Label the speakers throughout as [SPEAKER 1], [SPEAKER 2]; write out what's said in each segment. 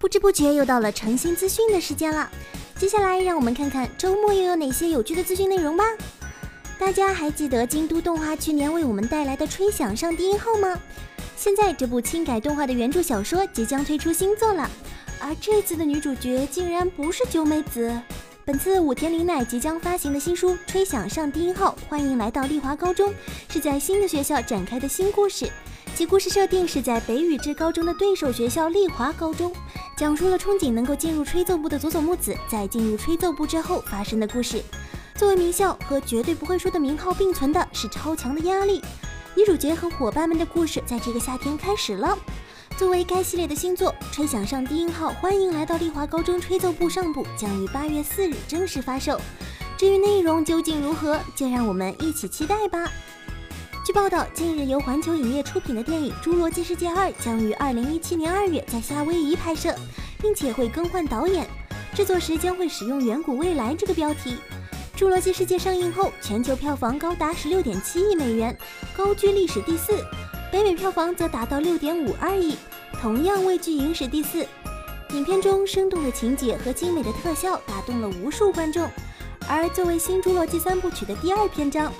[SPEAKER 1] 不知不觉又到了诚心资讯的时间了。接下来让我们看看周末又有哪些有趣的资讯内容吧。大家还记得京都动画去年为我们带来的《吹响上低音号》吗？现在这部轻改动画的原著小说即将推出新作了，而这次的女主角竟然不是九美子。本次武田绫奈即将发行的新书《吹响上低音号》，欢迎来到丽华高中，是在新的学校展开的新故事。其故事设定是在北宇治高中的对手学校丽华高中，讲述了憧憬能够进入吹奏部的佐佐木子在进入吹奏部之后发生的故事。作为名校和绝对不会输的名号并存的是超强的压力。女主角和伙伴们的故事在这个夏天开始了。作为该系列的新作《吹响上低音号》，欢迎来到丽华高中吹奏部上部，将于八月四日正式发售。至于内容究竟如何，就让我们一起期待吧。据报道，近日由环球影业出品的电影《侏罗纪世界二》将于二零一七年二月在夏威夷拍摄，并且会更换导演。制作时将会使用“远古未来”这个标题。《侏罗纪世界》上映后，全球票房高达十六点七亿美元，高居历史第四；北美票房则达到六点五二亿，同样位居影史第四。影片中生动的情节和精美的特效打动了无数观众。而作为新《侏罗纪三部曲》的第二篇章。《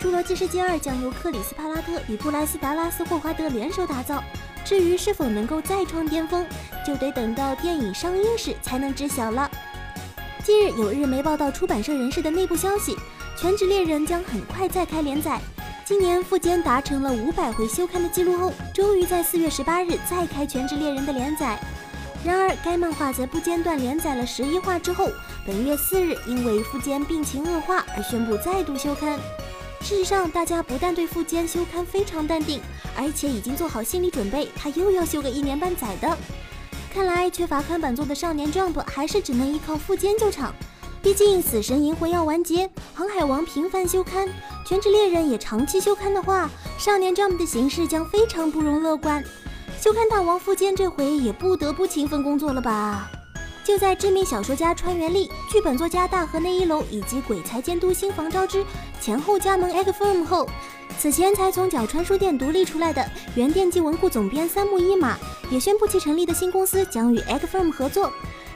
[SPEAKER 1] 侏罗纪世界二》将由克里斯·帕拉特与布莱斯·达拉斯·霍华德联手打造。至于是否能够再创巅峰，就得等到电影上映时才能知晓了。近日有日媒报道出版社人士的内部消息，《全职猎人》将很快再开连载。今年富坚达成了五百回休刊的记录后，终于在四月十八日再开《全职猎人》的连载。然而，该漫画在不间断连载了十一话之后，本月四日因为富坚病情恶化而宣布再度休刊。事实上，大家不但对富坚休刊非常淡定，而且已经做好心理准备，他又要休个一年半载的。看来缺乏看板作的少年 Jump 还是只能依靠富坚救场。毕竟死神银魂要完结，航海王频繁休刊，全职猎人也长期休刊的话，少年 Jump 的形势将非常不容乐观。休刊大王富坚这回也不得不勤奋工作了吧？就在知名小说家川原丽、剧本作家大河内一楼以及鬼才监督新房昭之前后加盟 Egg Firm 后，此前才从角川书店独立出来的原电纪文库总编三木一马也宣布其成立的新公司将与 Egg Firm 合作。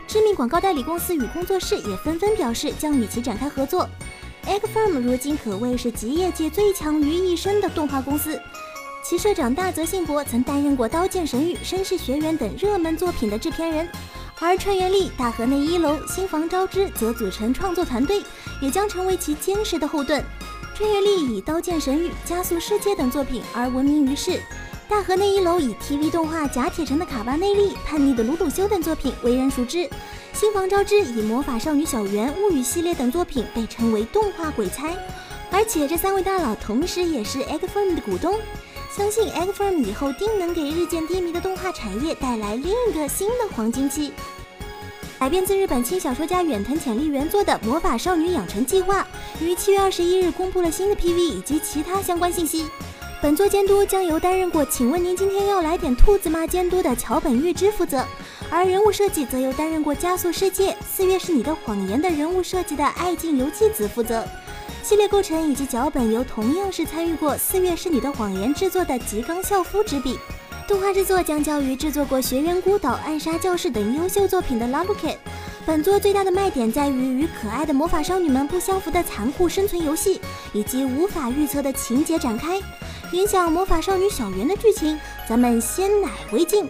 [SPEAKER 1] 知名广告代理公司与工作室也纷纷表示将与其展开合作。Egg Firm 如今可谓是集业界最强于一身的动画公司，其社长大泽信博曾担任过《刀剑神域》《绅士学园》等热门作品的制片人。而川原丽、大河内一楼、新房昭之则组成创作团队，也将成为其坚实的后盾。川原丽以《刀剑神域》《加速世界》等作品而闻名于世，大河内一楼以 TV 动画《假铁城的卡巴内利》《叛逆的鲁鲁修》等作品为人熟知，新房昭之以《魔法少女小圆》《物语》系列等作品被称为动画鬼才。而且这三位大佬同时也是 Egg Firm 的股东。相信 Egg Firm 以后定能给日渐低迷的动画产业带来另一个新的黄金期。改编自日本轻小说家远藤浅利原作的《魔法少女养成计划》于七月二十一日公布了新的 PV 以及其他相关信息。本作监督将由担任过《请问您今天要来点兔子吗》监督的桥本裕之负责，而人物设计则由担任过《加速世界》《四月是你的谎言》的人物设计的爱静由纪子负责。系列构成以及脚本由同样是参与过《四月是你的谎言》制作的吉冈孝夫执笔，动画制作将交于制作过《学园孤岛》《暗杀教室》等优秀作品的 Labuke。本作最大的卖点在于与可爱的魔法少女们不相符的残酷生存游戏，以及无法预测的情节展开。联想魔法少女小圆的剧情，咱们先奶为敬。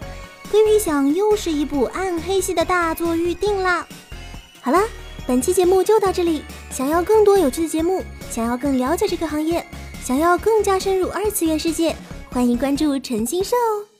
[SPEAKER 1] 可以想，又是一部暗黑系的大作预定啦。好了。本期节目就到这里。想要更多有趣的节目，想要更了解这个行业，想要更加深入二次元世界，欢迎关注陈星社哦。